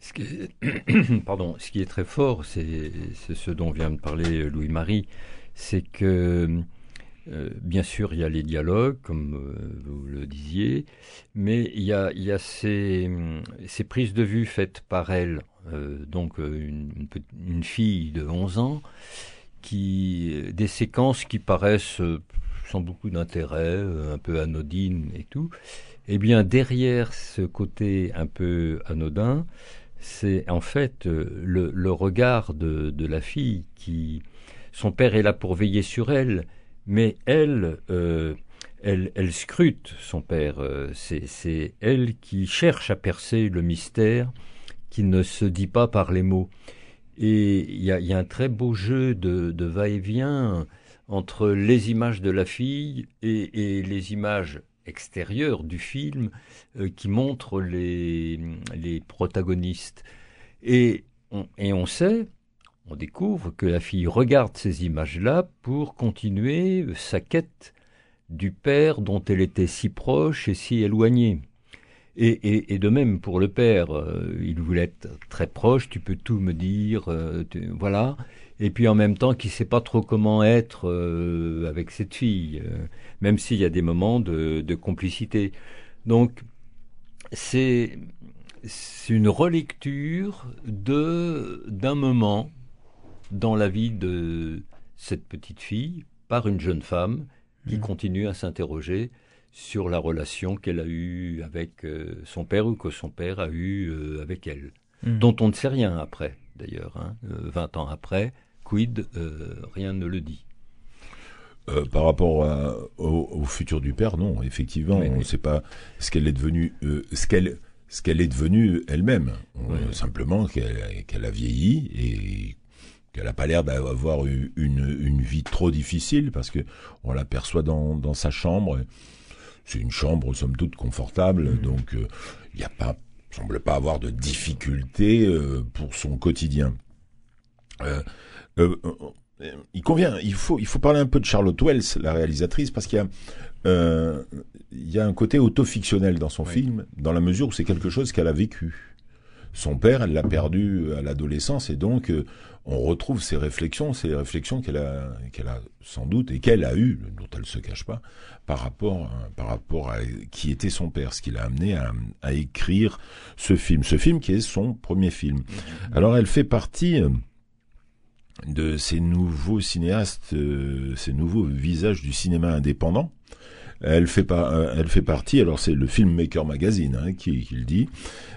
Ce qui est, [coughs] pardon, ce qui est très fort, c'est ce dont vient de parler Louis-Marie, c'est que euh, bien sûr, il y a les dialogues, comme euh, vous le disiez, mais il y a, ces, prises de vue faites par elle, donc une, fille de 11 ans, qui, des séquences qui paraissent euh, sans beaucoup d'intérêt, euh, un peu anodines et tout, eh bien derrière ce côté un peu anodin, c'est en fait euh, le, regard de, la fille qui, son père est là pour veiller sur elle, mais elle, euh, elle, elle, scrute son père. c'est elle qui cherche à percer le mystère qui ne se dit pas par les mots. Et il y a, un très beau jeu de, va-et-vient entre les images de la fille et, les images extérieures du film euh, qui montrent les, protagonistes. Et on, et on sait, on découvre que la fille regarde ces images-là pour continuer sa quête du père dont elle était si proche et si éloignée. Et, de même pour le père, euh, il voulait être très proche, tu peux tout me dire, euh, voilà. Et puis en même temps, qui sait pas trop comment être euh, avec cette fille, même s'il y a des moments de, complicité. Donc c'est une relecture de d'un moment dans la vie de cette petite fille par une jeune femme qui mmh. continue à s'interroger sur la relation qu'elle a eue avec euh, son père ou que son père a eue euh, avec elle, hmm. dont on ne sait rien après, d'ailleurs. Hein, 20 euh, ans après, quid, rien ne le dit.
par rapport au, futur du père, non, effectivement, on ne sait pas ce qu'elle est devenue, ce qu'elle ce qu'elle est devenue elle-même. Simplement qu'elle a vieilli et qu'elle n'a pas l'air d'avoir eu une, une, vie trop difficile parce que on l'aperçoit dans, dans sa chambre. C'est une chambre somme toute confortable, mmh. donc il n'y a pas semble pas avoir de difficultés pour son quotidien. Euh, euh, il convient, il faut, il faut parler un peu de Charlotte Wells, la réalisatrice, parce qu'il y a, euh, il y a un côté autofictionnel dans son film, dans la mesure où c'est quelque chose qu'elle a vécu. Son père, elle l'a perdu à l'adolescence, et donc euh, on retrouve ses réflexions, ces réflexions qu'elle a, qu'elle a sans doute et qu'elle a eues, dont elle se cache pas, par rapport, par rapport à qui était son père, ce qui l'a amené à, écrire ce film, ce film qui est son premier film. Alors elle fait partie de ces nouveaux cinéastes, euh, ces nouveaux visages du cinéma indépendant. Elle fait, pas, euh, elle fait partie, alors c'est le Filmmaker Magazine hein, qui, qui, le dit,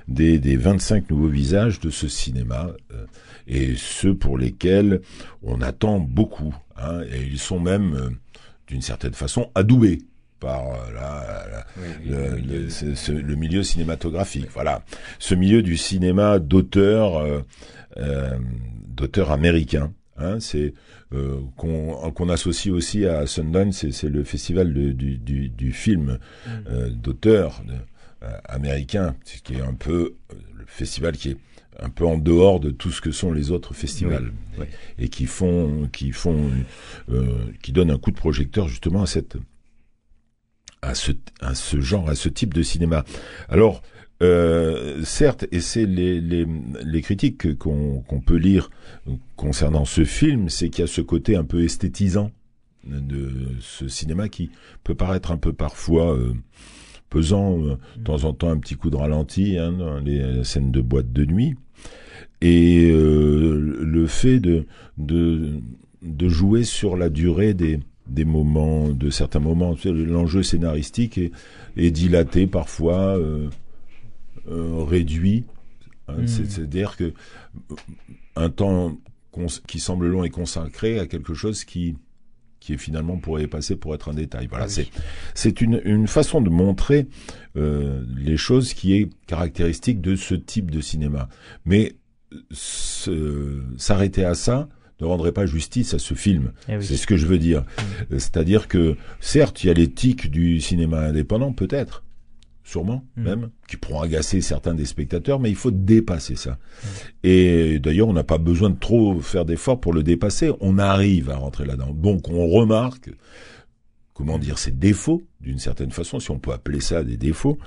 des, des 25 nouveaux visages de ce cinéma, euh, et ceux pour lesquels on attend beaucoup. Hein, et ils sont même, d'une certaine façon, adoubés par le, le, le, milieu cinématographique. Voilà, ce milieu du cinéma d'auteur euh, d'auteurs américains. Hein, c'est euh, qu'on associe aussi à Sundance, c'est le festival de, du, du, du, film mm. euh, d'auteurs euh, américains, qui est un peu euh, le festival qui est un peu en dehors de tout ce que sont les autres festivals
oui, oui.
et qui font qui font euh, qui donnent un coup de projecteur justement à cette à ce à ce genre à ce type de cinéma. Alors euh, certes, et c'est les, les, les, critiques qu'on peut lire concernant ce film, c'est qu'il y a ce côté un peu esthétisant de ce cinéma qui peut paraître un peu parfois euh, pesant, euh, de temps en temps un petit coup de ralenti hein, dans les scènes de boîte de nuit. Et le fait de, de, de jouer sur la durée des, des moments, de certains moments, l'enjeu scénaristique est, est dilaté parfois. Euh, euh, réduit. Hein, mmh. C'est-à-dire que euh, un temps qui semble long et consacré à quelque chose qui qui est finalement pourrait passer pour être un détail. Voilà, oui. c'est c'est une une façon de montrer euh, les choses qui est caractéristique de ce type de cinéma. Mais s'arrêter à ça ne rendrait pas justice à ce film. Eh oui. C'est ce que je veux dire. Mmh. C'est-à-dire que certes, il y a l'éthique du cinéma indépendant, peut-être, sûrement mmh. même, qui pourront agacer certains des spectateurs, mais il faut dépasser ça. Mmh. Et d'ailleurs, on n'a pas besoin de trop faire d'efforts pour le dépasser. On arrive à rentrer là-dedans. Donc, on remarque, comment dire, ces défauts, d'une certaine façon, si on peut appeler ça des défauts,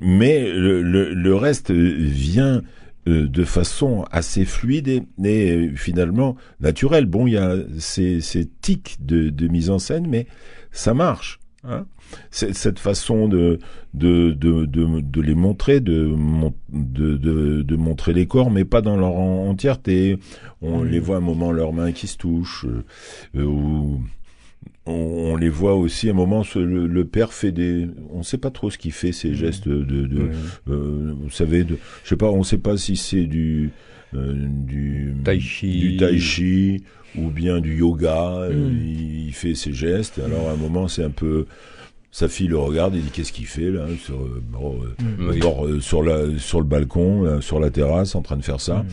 mais le, le, le reste vient euh, de façon assez fluide et, et, finalement naturelle. Bon, il y a ces, ces tics de, de mise en scène, mais ça marche. Hein cette façon de de, de, de, de les montrer, de, de, de, montrer les corps, mais pas dans leur entièreté. On mmh. les voit un moment leurs mains qui se touchent, euh, ou on, on, les voit aussi un moment le, le, père fait des on sait pas trop ce qu'il fait ces mmh. gestes de, de mmh. euh, vous savez de je sais pas on sait pas si c'est du euh, du
tai chi
du tai chi ou bien du yoga mmh. il, il, fait ses gestes alors à un moment c'est un peu sa fille le regarde et dit qu'est-ce qu'il fait là sur, bon, mmh, oui. bord, euh, sur, la, sur le balcon, là, sur la terrasse, en train de faire ça. Mmh.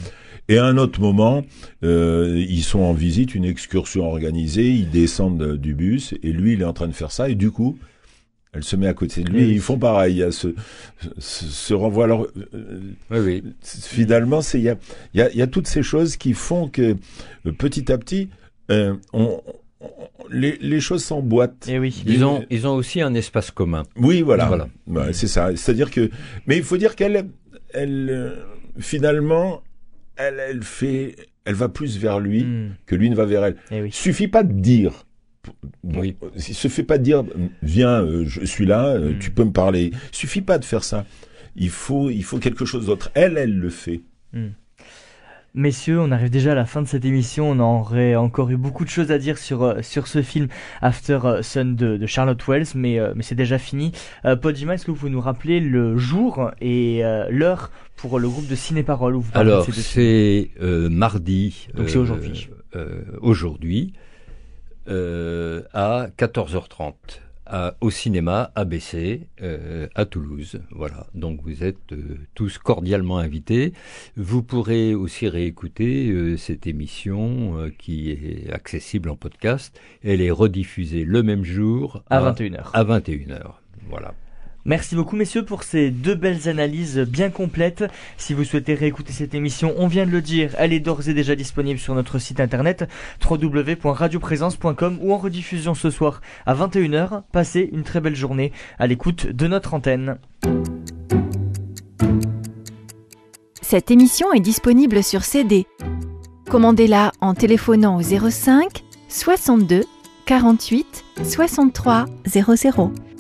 Et à un autre moment, euh, ils sont en visite, une excursion organisée, ils descendent du bus et lui, il est en train de faire ça et du coup, elle se met à côté de lui et ils font pareil. Il y a ce, ce, ce renvoi. Alors,
euh, oui, oui.
finalement, il y a, il y, a, il y a toutes ces choses qui font que petit à petit, euh, on les, les choses s'emboîtent.
Et
eh oui. Ils ont, ils ont aussi un espace commun.
Oui, voilà. voilà. Ouais, c'est ça. C'est-à-dire que, mais il faut dire qu'elle, elle, euh, finalement, elle, elle fait, elle va plus vers lui mm. que lui ne va vers elle.
Et eh oui.
Suffit pas de dire. Oui. Il se fait pas de dire, viens, euh, je suis là, mm. tu peux me parler. Il suffit pas de faire ça. Il faut, il faut quelque chose d'autre. Elle, elle le fait.
Mm. Messieurs, on arrive déjà à la fin de cette émission. On aurait encore eu beaucoup de choses à dire sur, euh, sur ce film After euh, Sun de, de Charlotte Wells, mais, euh, mais c'est déjà fini. Euh, Podima, est-ce que vous pouvez nous rappeler le jour et euh, l'heure pour le groupe de Ciné-Parole
Alors, c'est euh, mardi.
Donc c'est aujourd'hui.
aujourd'hui, à 14h30 au cinéma ABC euh, à Toulouse. Voilà, donc vous êtes euh, tous cordialement invités. Vous pourrez aussi réécouter euh, cette émission qui est accessible en podcast. Elle est rediffusée le même jour
à 21h.
À 21h. Voilà.
Merci beaucoup messieurs pour ces deux belles analyses bien complètes. Si vous souhaitez réécouter cette émission, on vient de le dire, elle est d'ores et déjà disponible sur notre site internet www.radioprésence.com ou en rediffusion ce soir à 21h. Passez une très belle journée à l'écoute de notre antenne.
Cette émission est disponible sur CD. Commandez-la en téléphonant au 05 62 48 63 00.